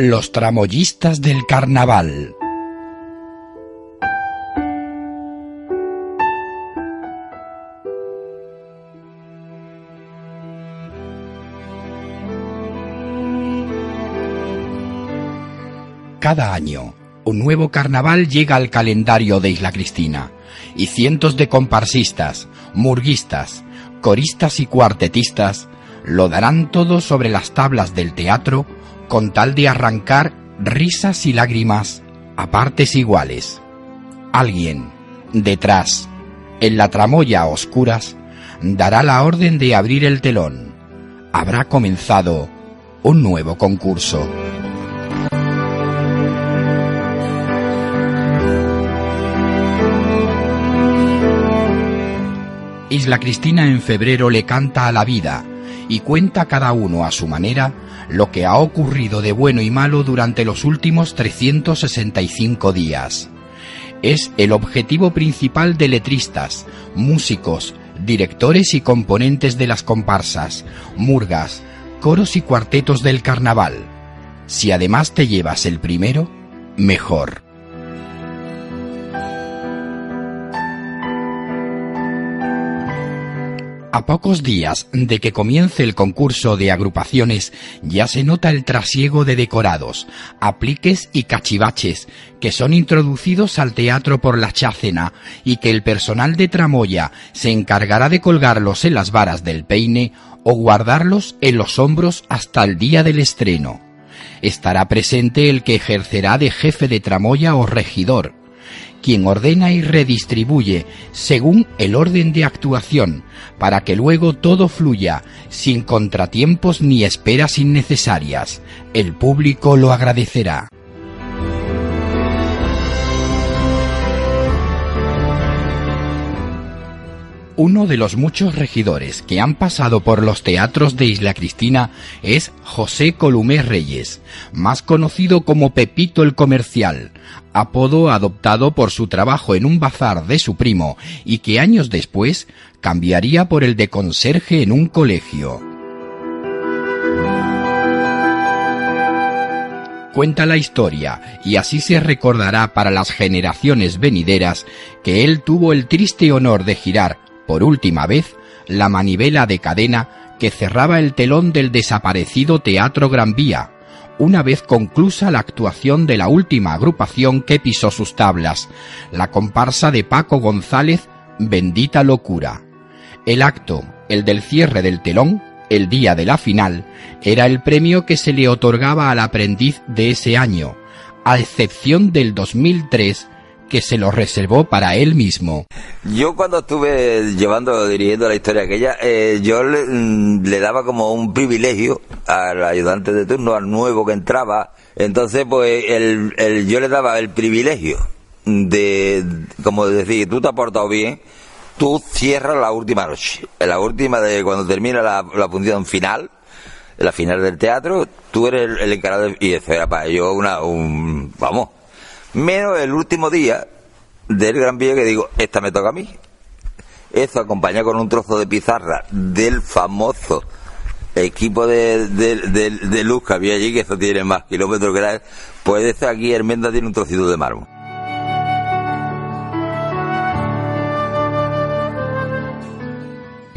Los tramoyistas del carnaval. Cada año, un nuevo carnaval llega al calendario de Isla Cristina y cientos de comparsistas, murguistas, coristas y cuartetistas lo darán todo sobre las tablas del teatro con tal de arrancar risas y lágrimas a partes iguales. Alguien, detrás, en la tramoya a oscuras, dará la orden de abrir el telón. Habrá comenzado un nuevo concurso. Isla Cristina en febrero le canta a la vida y cuenta cada uno a su manera lo que ha ocurrido de bueno y malo durante los últimos 365 días. Es el objetivo principal de letristas, músicos, directores y componentes de las comparsas, murgas, coros y cuartetos del carnaval. Si además te llevas el primero, mejor. A pocos días de que comience el concurso de agrupaciones ya se nota el trasiego de decorados, apliques y cachivaches que son introducidos al teatro por la chácena y que el personal de tramoya se encargará de colgarlos en las varas del peine o guardarlos en los hombros hasta el día del estreno. Estará presente el que ejercerá de jefe de tramoya o regidor, quien ordena y redistribuye según el orden de actuación, para que luego todo fluya sin contratiempos ni esperas innecesarias. El público lo agradecerá. Uno de los muchos regidores que han pasado por los teatros de Isla Cristina es José Columé Reyes, más conocido como Pepito el Comercial, apodo adoptado por su trabajo en un bazar de su primo y que años después cambiaría por el de conserje en un colegio. Cuenta la historia, y así se recordará para las generaciones venideras, que él tuvo el triste honor de girar por última vez, la manivela de cadena que cerraba el telón del desaparecido Teatro Gran Vía, una vez conclusa la actuación de la última agrupación que pisó sus tablas, la comparsa de Paco González, Bendita Locura. El acto, el del cierre del telón, el día de la final, era el premio que se le otorgaba al aprendiz de ese año, a excepción del 2003, que se lo reservó para él mismo. Yo cuando estuve llevando, dirigiendo la historia aquella, eh, yo mm, le, daba como un privilegio al ayudante de turno, al nuevo que entraba. Entonces, pues, el, yo le daba el privilegio de, como decir, tú te has portado bien, tú cierras la última noche. La última de cuando termina la, función final, la final del teatro, tú eres el, encargado y eso era para ellos una, un, vamos, menos el último día del Gran Vía que digo, esta me toca a mí. Eso acompañado con un trozo de pizarra del famoso equipo de, de, luz que había allí, que eso tiene más kilómetros que la... Pues aquí Hermenda tiene un trocito de mármol.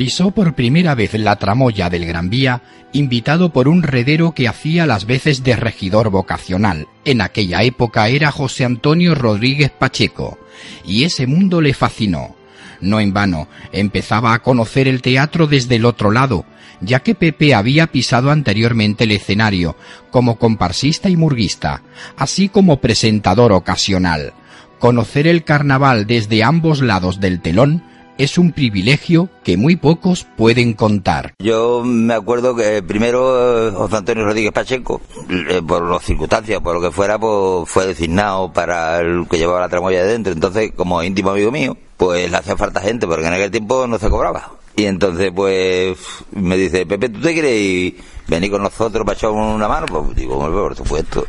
Pisó por primera vez la tramoya del Gran Vía, invitado por un redero que hacía las veces de regidor vocacional. En aquella época era José Antonio Rodríguez Pacheco, y ese mundo le fascinó. No en vano, empezaba a conocer el teatro desde el otro lado, ya que Pepe había pisado anteriormente el escenario, como comparsista y murguista, así como presentador ocasional. Conocer el carnaval desde ambos lados del telón es un privilegio que muy pocos pueden contar. Yo me acuerdo que primero eh, José Antonio Rodríguez Pacheco, eh, por las circunstancias, por lo que fuera, pues fue designado para el que llevaba la tramoya de dentro. Entonces, como íntimo amigo mío, pues le hacía falta gente, porque en aquel tiempo no se cobraba. Y entonces, pues, me dice, Pepe, ¿tú te quieres venir con nosotros para echar una mano? Pues digo, por supuesto.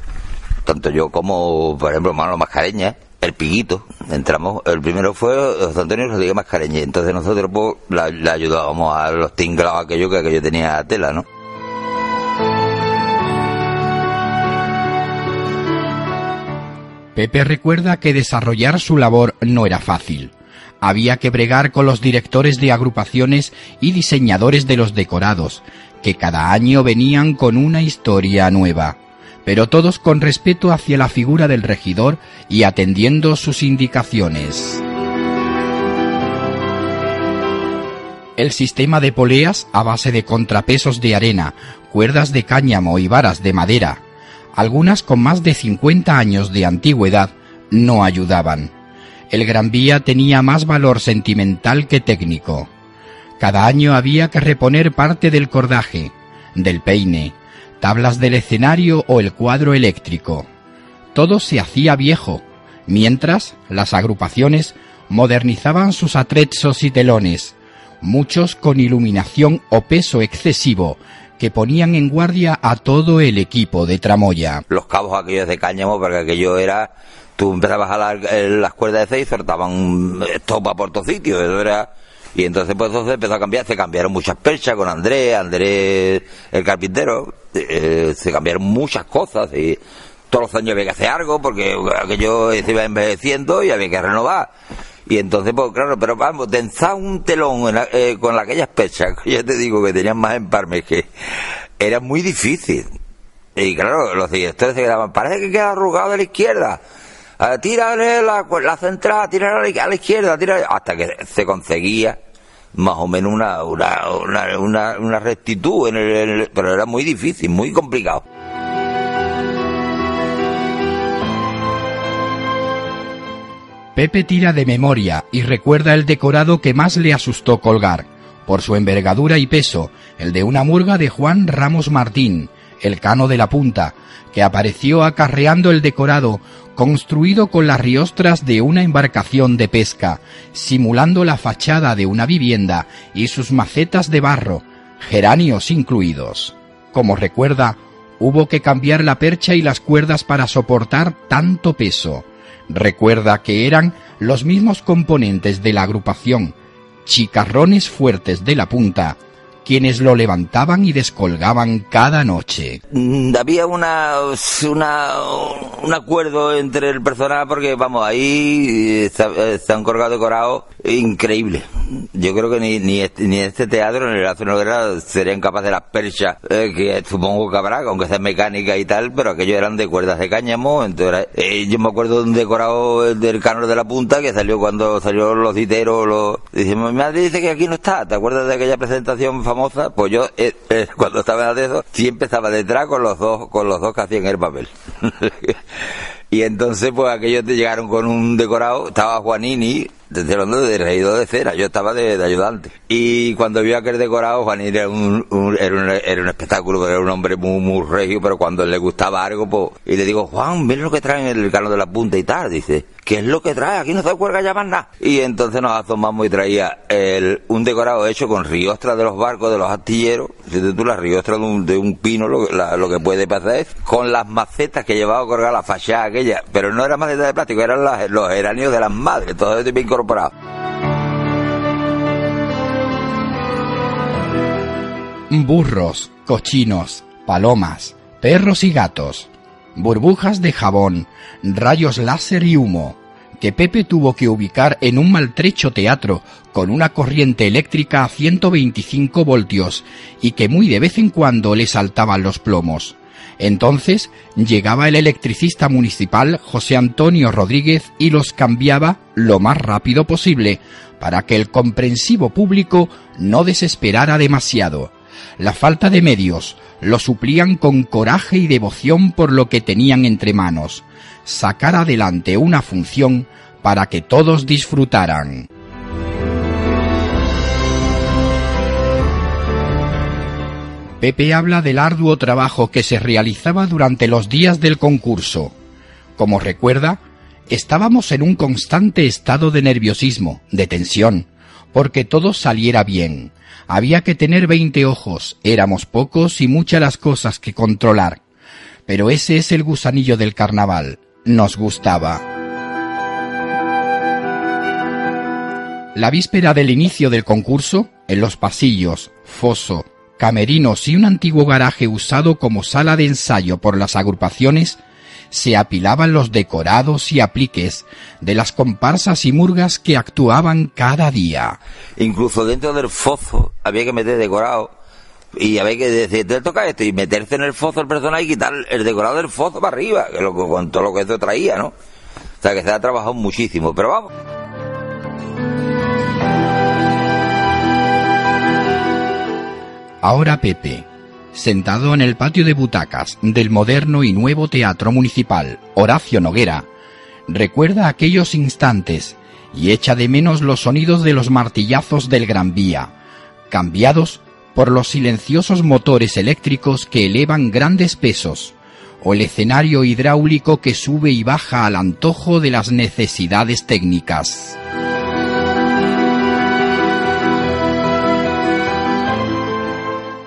Tanto yo como, por ejemplo, Manolo Mascareña, el Piguito. Entramos, el primero fue José Antonio Rodríguez Mascareña. Entonces nosotros pues, le ayudábamos a los tinglados aquello que aquello tenía tela, ¿no? Pepe recuerda que desarrollar su labor no era fácil. Había que bregar con los directores de agrupaciones y diseñadores de los decorados, que cada año venían con una historia nueva, pero todos con respeto hacia la figura del regidor y atendiendo sus indicaciones. El sistema de poleas a base de contrapesos de arena, cuerdas de cáñamo y varas de madera, algunas con más de 50 años de antigüedad, no ayudaban. El Gran Vía tenía más valor sentimental que técnico. Cada año había que reponer parte del cordaje, del peine, tablas del escenario o el cuadro eléctrico. Todo se hacía viejo, mientras las agrupaciones modernizaban sus atrezos y telones, muchos con iluminación o peso excesivo, que ponían en guardia a todo el equipo de tramoya. Los cabos aquellos de cáñamo, porque aquello era, tú empezabas a jalar las cuerdas de seis, soltaban estopa por todos sitios, eso era, y entonces pues entonces empezó a cambiar, se cambiaron muchas perchas con Andrés, Andrés el carpintero, eh, se cambiaron muchas cosas y todos los años había que hacer algo porque aquello se iba envejeciendo y había que renovar. Y entonces, pues claro, pero vamos, tensar un telón eh, con aquellas pechas, que ya te digo que tenían más emparmes que era muy difícil. Y claro, los directores se quedaban, parece que queda arrugado de la izquierda. Ah, tírale la, la central, tírale a la izquierda, tírale, hasta que se conseguía más o menos una, una, una, una, rectitud, en el, pero era muy difícil, muy complicado. Pepe tira de memoria y recuerda el decorado que más le asustó colgar, por su envergadura y peso, el de una murga de Juan Ramos Martín, el cano de la punta, que apareció acarreando el decorado, construido con las riostras de una embarcación de pesca, simulando la fachada de una vivienda y sus macetas de barro, geranios incluidos. Como recuerda, hubo que cambiar la percha y las cuerdas para soportar tanto peso. Recuerda que eran los mismos componentes de la agrupación, chicarrones fuertes de la punta, quienes lo levantaban y descolgaban cada noche. Mm, había una, un acuerdo entre el personal porque, vamos, ahí está, un colgado decorado increíble. Yo creo que ni, ni, este, ni este teatro ni la escenografía serían capaces de las perchas, eh, que supongo que habrá, aunque sea mecánica y tal, pero aquellos eran de cuerdas de cáñamo. Entonces, eh, yo me acuerdo de un decorado del Cano de la Punta que salió cuando salió los diteros. Los, dice, mi madre dice que aquí no está. ¿Te acuerdas de aquella presentación? Pues yo, eh, cuando estaba en eso, siempre estaba detrás con los dos, con los dos que hacían el papel. y entonces, pues aquellos te llegaron con un decorado, estaba Juanini, desde de regidor de cera, yo estaba de, ayudante. Y cuando vio aquel decorado, Juan era un, era un, era un espectáculo, era un hombre muy, muy regio, pero cuando le gustaba algo, pues, y le digo, Juan, mira lo que traen el cano de la punta y tal, dice, ¿qué es lo que trae? Aquí no se cuelga ya más nada. Y entonces nos asomamos y traía el, un decorado hecho con riostras de los barcos, de los astilleros, si tú la riostra de un, de un pino, lo, lo, que puede pasar es, con las macetas que llevaba a colgar la fachada aquella, pero no eran macetas de plástico, eran las, los geranios de las madres, todo eso bien Burros, cochinos, palomas, perros y gatos, burbujas de jabón, rayos láser y humo, que Pepe tuvo que ubicar en un maltrecho teatro con una corriente eléctrica a 125 voltios y que muy de vez en cuando le saltaban los plomos. Entonces llegaba el electricista municipal José Antonio Rodríguez y los cambiaba lo más rápido posible para que el comprensivo público no desesperara demasiado. La falta de medios lo suplían con coraje y devoción por lo que tenían entre manos, sacar adelante una función para que todos disfrutaran. Pepe habla del arduo trabajo que se realizaba durante los días del concurso. Como recuerda, estábamos en un constante estado de nerviosismo, de tensión, porque todo saliera bien. Había que tener veinte ojos, éramos pocos y muchas las cosas que controlar. Pero ese es el gusanillo del carnaval. Nos gustaba. La víspera del inicio del concurso, en los pasillos, foso, camerinos y un antiguo garaje usado como sala de ensayo por las agrupaciones, se apilaban los decorados y apliques de las comparsas y murgas que actuaban cada día. Incluso dentro del fozo había que meter decorado y había que decir, te toca esto y meterse en el fozo el personaje y quitar el decorado del fozo para arriba, con todo lo que eso traía, ¿no? O sea que se ha trabajado muchísimo, pero vamos. Ahora Pepe, sentado en el patio de butacas del moderno y nuevo Teatro Municipal Horacio Noguera, recuerda aquellos instantes y echa de menos los sonidos de los martillazos del Gran Vía, cambiados por los silenciosos motores eléctricos que elevan grandes pesos, o el escenario hidráulico que sube y baja al antojo de las necesidades técnicas.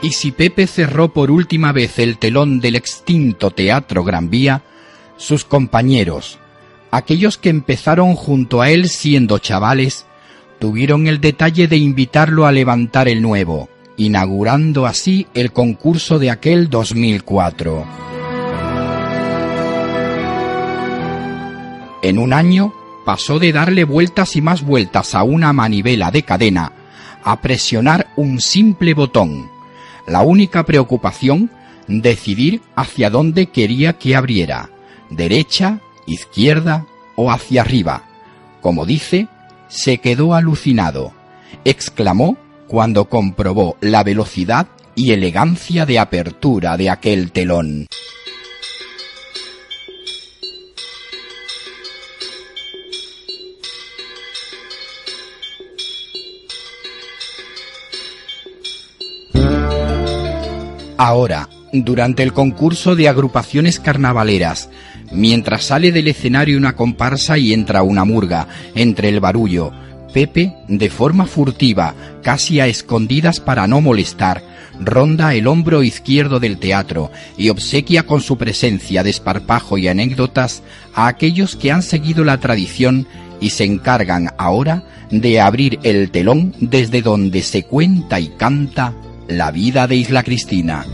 Y si Pepe cerró por última vez el telón del extinto Teatro Gran Vía, sus compañeros, aquellos que empezaron junto a él siendo chavales, tuvieron el detalle de invitarlo a levantar el nuevo, inaugurando así el concurso de aquel 2004. En un año pasó de darle vueltas y más vueltas a una manivela de cadena a presionar un simple botón la única preocupación, decidir hacia dónde quería que abriera, derecha, izquierda o hacia arriba. Como dice, se quedó alucinado. Exclamó cuando comprobó la velocidad y elegancia de apertura de aquel telón. Ahora, durante el concurso de agrupaciones carnavaleras, mientras sale del escenario una comparsa y entra una murga, entre el barullo, Pepe, de forma furtiva, casi a escondidas para no molestar, ronda el hombro izquierdo del teatro y obsequia con su presencia de esparpajo y anécdotas a aquellos que han seguido la tradición y se encargan ahora de abrir el telón desde donde se cuenta y canta la vida de Isla Cristina.